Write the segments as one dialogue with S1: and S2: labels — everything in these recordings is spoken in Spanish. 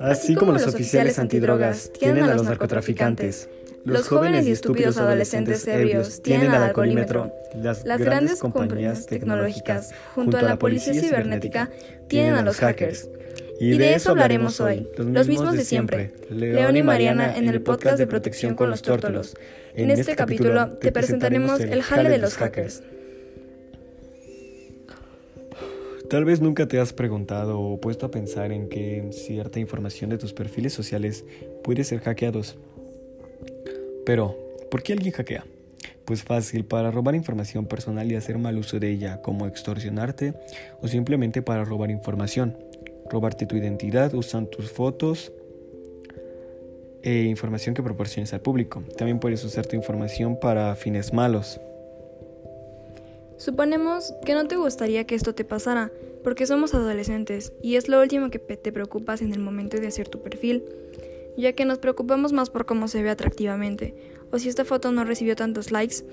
S1: Así como los oficiales antidrogas tienen a los narcotraficantes, los jóvenes y estúpidos adolescentes ebrios tienen al alcoholímetro, las grandes compañías tecnológicas junto a la policía cibernética tienen a los hackers. Y de eso hablaremos hoy, los mismos de siempre, León y Mariana en el podcast de protección con los tórtolos. En este capítulo te presentaremos el jale de los hackers.
S2: Tal vez nunca te has preguntado o puesto a pensar en que cierta información de tus perfiles sociales puede ser hackeados. Pero, ¿por qué alguien hackea? Pues fácil, para robar información personal y hacer mal uso de ella, como extorsionarte o simplemente para robar información. Robarte tu identidad, usan tus fotos e información que proporciones al público. También puedes usar tu información para fines malos.
S3: Suponemos que no te gustaría que esto te pasara, porque somos adolescentes y es lo último que te preocupas en el momento de hacer tu perfil, ya que nos preocupamos más por cómo se ve atractivamente, o si esta foto no recibió tantos likes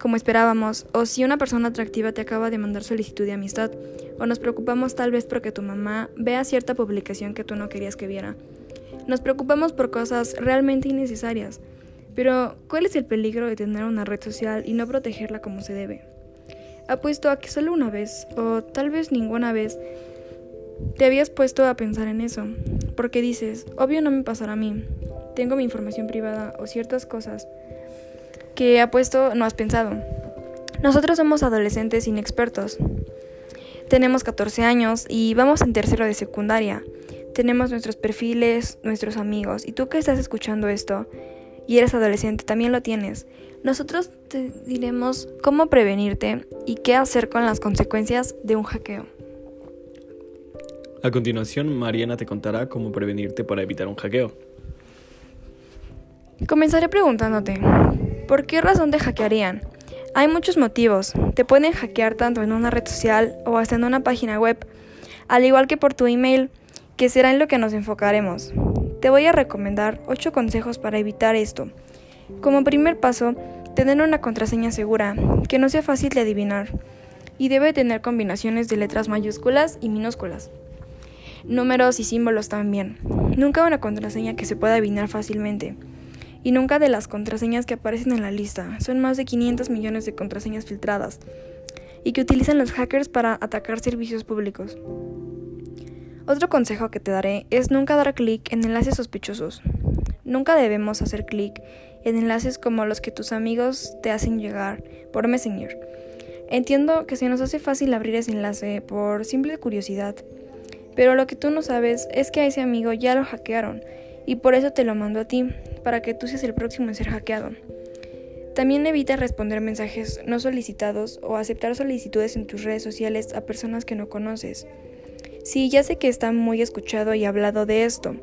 S3: como esperábamos, o si una persona atractiva te acaba de mandar solicitud de amistad, o nos preocupamos tal vez porque tu mamá vea cierta publicación que tú no querías que viera. Nos preocupamos por cosas realmente innecesarias, pero ¿cuál es el peligro de tener una red social y no protegerla como se debe? Apuesto a que solo una vez, o tal vez ninguna vez, te habías puesto a pensar en eso, porque dices, obvio no me pasará a mí, tengo mi información privada o ciertas cosas que apuesto no has pensado. Nosotros somos adolescentes inexpertos. Tenemos 14 años y vamos en tercero de secundaria. Tenemos nuestros perfiles, nuestros amigos. Y tú que estás escuchando esto y eres adolescente, también lo tienes. Nosotros te diremos cómo prevenirte y qué hacer con las consecuencias de un hackeo.
S2: A continuación, Mariana te contará cómo prevenirte para evitar un hackeo.
S3: Comenzaré preguntándote, ¿por qué razón te hackearían? Hay muchos motivos. Te pueden hackear tanto en una red social o hasta en una página web, al igual que por tu email, que será en lo que nos enfocaremos. Te voy a recomendar 8 consejos para evitar esto. Como primer paso, tener una contraseña segura, que no sea fácil de adivinar, y debe tener combinaciones de letras mayúsculas y minúsculas. Números y símbolos también. Nunca una contraseña que se pueda adivinar fácilmente. Y nunca de las contraseñas que aparecen en la lista. Son más de 500 millones de contraseñas filtradas y que utilizan los hackers para atacar servicios públicos. Otro consejo que te daré es nunca dar clic en enlaces sospechosos. Nunca debemos hacer clic en enlaces como los que tus amigos te hacen llegar por Messenger. Entiendo que se nos hace fácil abrir ese enlace por simple curiosidad, pero lo que tú no sabes es que a ese amigo ya lo hackearon y por eso te lo mando a ti, para que tú seas el próximo en ser hackeado. También evita responder mensajes no solicitados o aceptar solicitudes en tus redes sociales a personas que no conoces. Sí, ya sé que está muy escuchado y hablado de esto,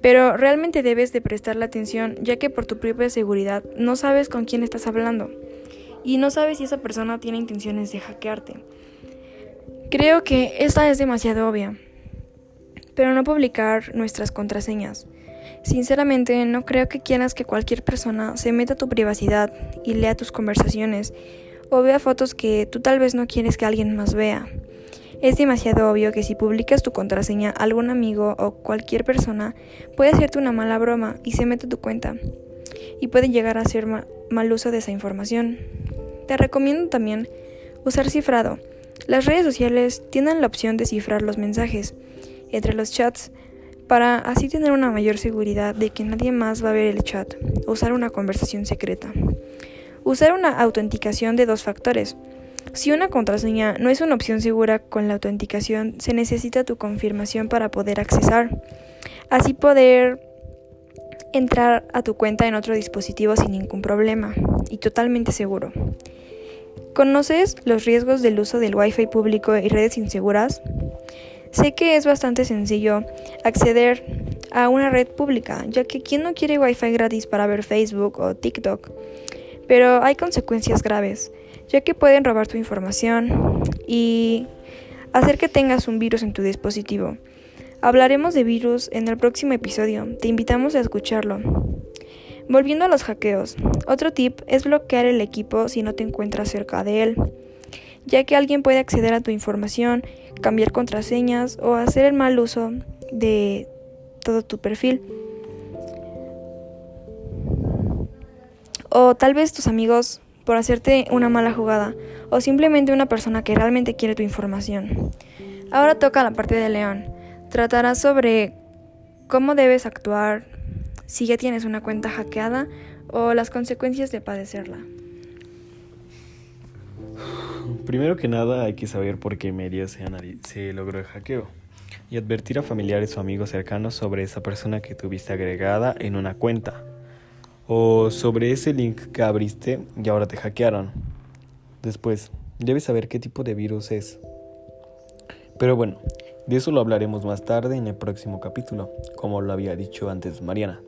S3: pero realmente debes de prestarle atención ya que por tu propia seguridad no sabes con quién estás hablando y no sabes si esa persona tiene intenciones de hackearte. Creo que esta es demasiado obvia. Pero no publicar nuestras contraseñas. Sinceramente, no creo que quieras que cualquier persona se meta a tu privacidad y lea tus conversaciones o vea fotos que tú tal vez no quieres que alguien más vea. Es demasiado obvio que si publicas tu contraseña a algún amigo o cualquier persona, puede hacerte una mala broma y se mete tu cuenta. Y puede llegar a hacer mal uso de esa información. Te recomiendo también usar cifrado. Las redes sociales tienen la opción de cifrar los mensajes entre los chats para así tener una mayor seguridad de que nadie más va a ver el chat. Usar una conversación secreta. Usar una autenticación de dos factores. Si una contraseña no es una opción segura con la autenticación, se necesita tu confirmación para poder accesar. Así poder entrar a tu cuenta en otro dispositivo sin ningún problema y totalmente seguro. ¿Conoces los riesgos del uso del Wi-Fi público y redes inseguras? Sé que es bastante sencillo acceder a una red pública, ya que ¿quién no quiere Wi-Fi gratis para ver Facebook o TikTok? Pero hay consecuencias graves ya que pueden robar tu información y hacer que tengas un virus en tu dispositivo. Hablaremos de virus en el próximo episodio, te invitamos a escucharlo. Volviendo a los hackeos, otro tip es bloquear el equipo si no te encuentras cerca de él, ya que alguien puede acceder a tu información, cambiar contraseñas o hacer el mal uso de todo tu perfil. O tal vez tus amigos por hacerte una mala jugada o simplemente una persona que realmente quiere tu información. Ahora toca la parte de León. Tratará sobre cómo debes actuar si ya tienes una cuenta hackeada o las consecuencias de padecerla.
S2: Primero que nada hay que saber por qué medio se, se logró el hackeo y advertir a familiares o amigos cercanos sobre esa persona que tuviste agregada en una cuenta o sobre ese link que abriste y ahora te hackearon. Después, debes saber qué tipo de virus es. Pero bueno, de eso lo hablaremos más tarde en el próximo capítulo, como lo había dicho antes Mariana.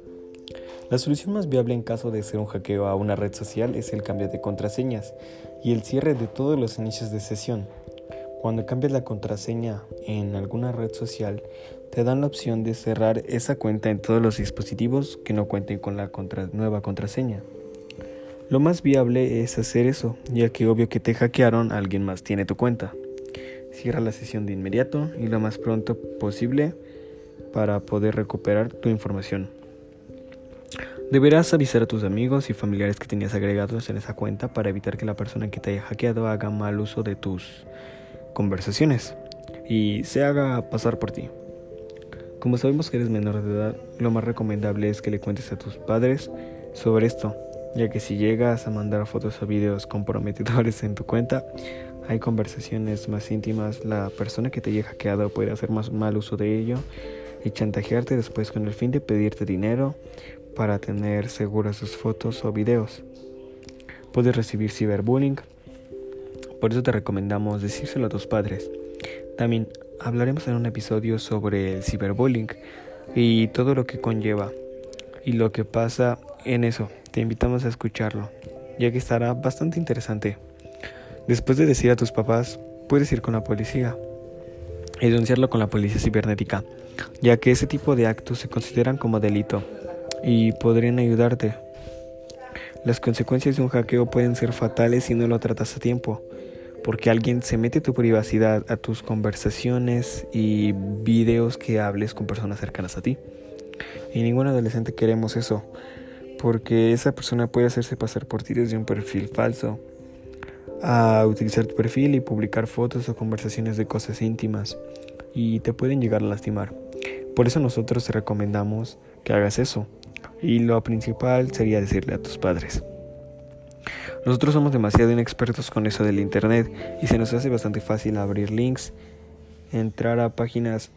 S2: La solución más viable en caso de ser un hackeo a una red social es el cambio de contraseñas y el cierre de todos los inicios de sesión. Cuando cambias la contraseña en alguna red social, te dan la opción de cerrar esa cuenta en todos los dispositivos que no cuenten con la nueva contraseña. Lo más viable es hacer eso, ya que obvio que te hackearon, alguien más tiene tu cuenta. Cierra la sesión de inmediato y lo más pronto posible para poder recuperar tu información. Deberás avisar a tus amigos y familiares que tenías agregados en esa cuenta para evitar que la persona que te haya hackeado haga mal uso de tus conversaciones y se haga pasar por ti. Como sabemos que eres menor de edad, lo más recomendable es que le cuentes a tus padres sobre esto, ya que si llegas a mandar fotos o videos comprometedores en tu cuenta, hay conversaciones más íntimas, la persona que te haya hackeado puede hacer más mal uso de ello y chantajearte después con el fin de pedirte dinero para tener seguras sus fotos o videos. Puedes recibir ciberbullying, por eso te recomendamos decírselo a tus padres. También hablaremos en un episodio sobre el ciberbullying y todo lo que conlleva y lo que pasa en eso. Te invitamos a escucharlo, ya que estará bastante interesante. Después de decir a tus papás, puedes ir con la policía y denunciarlo con la policía cibernética, ya que ese tipo de actos se consideran como delito y podrían ayudarte. Las consecuencias de un hackeo pueden ser fatales si no lo tratas a tiempo, porque alguien se mete tu privacidad a tus conversaciones y videos que hables con personas cercanas a ti. Y ningún adolescente queremos eso, porque esa persona puede hacerse pasar por ti desde un perfil falso, a utilizar tu perfil y publicar fotos o conversaciones de cosas íntimas, y te pueden llegar a lastimar. Por eso nosotros te recomendamos que hagas eso, y lo principal sería decirle a tus padres. Nosotros somos demasiado inexpertos con eso del Internet y se nos hace bastante fácil abrir links, entrar a páginas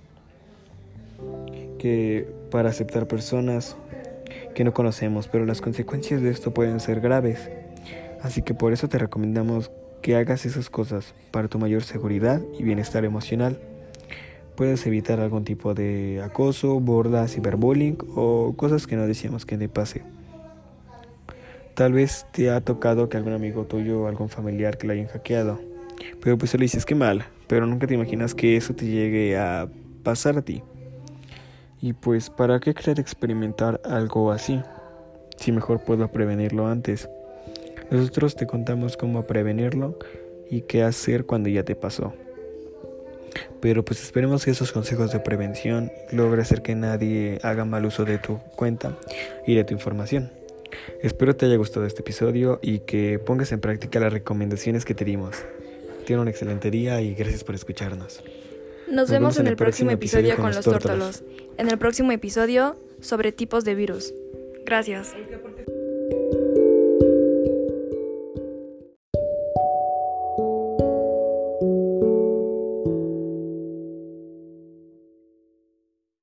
S2: que para aceptar personas que no conocemos, pero las consecuencias de esto pueden ser graves. Así que por eso te recomendamos que hagas esas cosas para tu mayor seguridad y bienestar emocional puedes evitar algún tipo de acoso, borda, ciberbullying o cosas que no decíamos que te pase. Tal vez te ha tocado que algún amigo tuyo o algún familiar que lo hayan hackeado, pero pues le dices que mal, pero nunca te imaginas que eso te llegue a pasar a ti. Y pues, ¿para qué querer experimentar algo así? Si mejor puedo prevenirlo antes. Nosotros te contamos cómo prevenirlo y qué hacer cuando ya te pasó. Pero pues esperemos que esos consejos de prevención logren hacer que nadie haga mal uso de tu cuenta y de tu información. Espero te haya gustado este episodio y que pongas en práctica las recomendaciones que te dimos. Tiene un excelente día y gracias por escucharnos.
S3: Nos, vemos, en el próximo episodio con, los tórtolos. En el próximo episodio sobre tipos de virus. Gracias.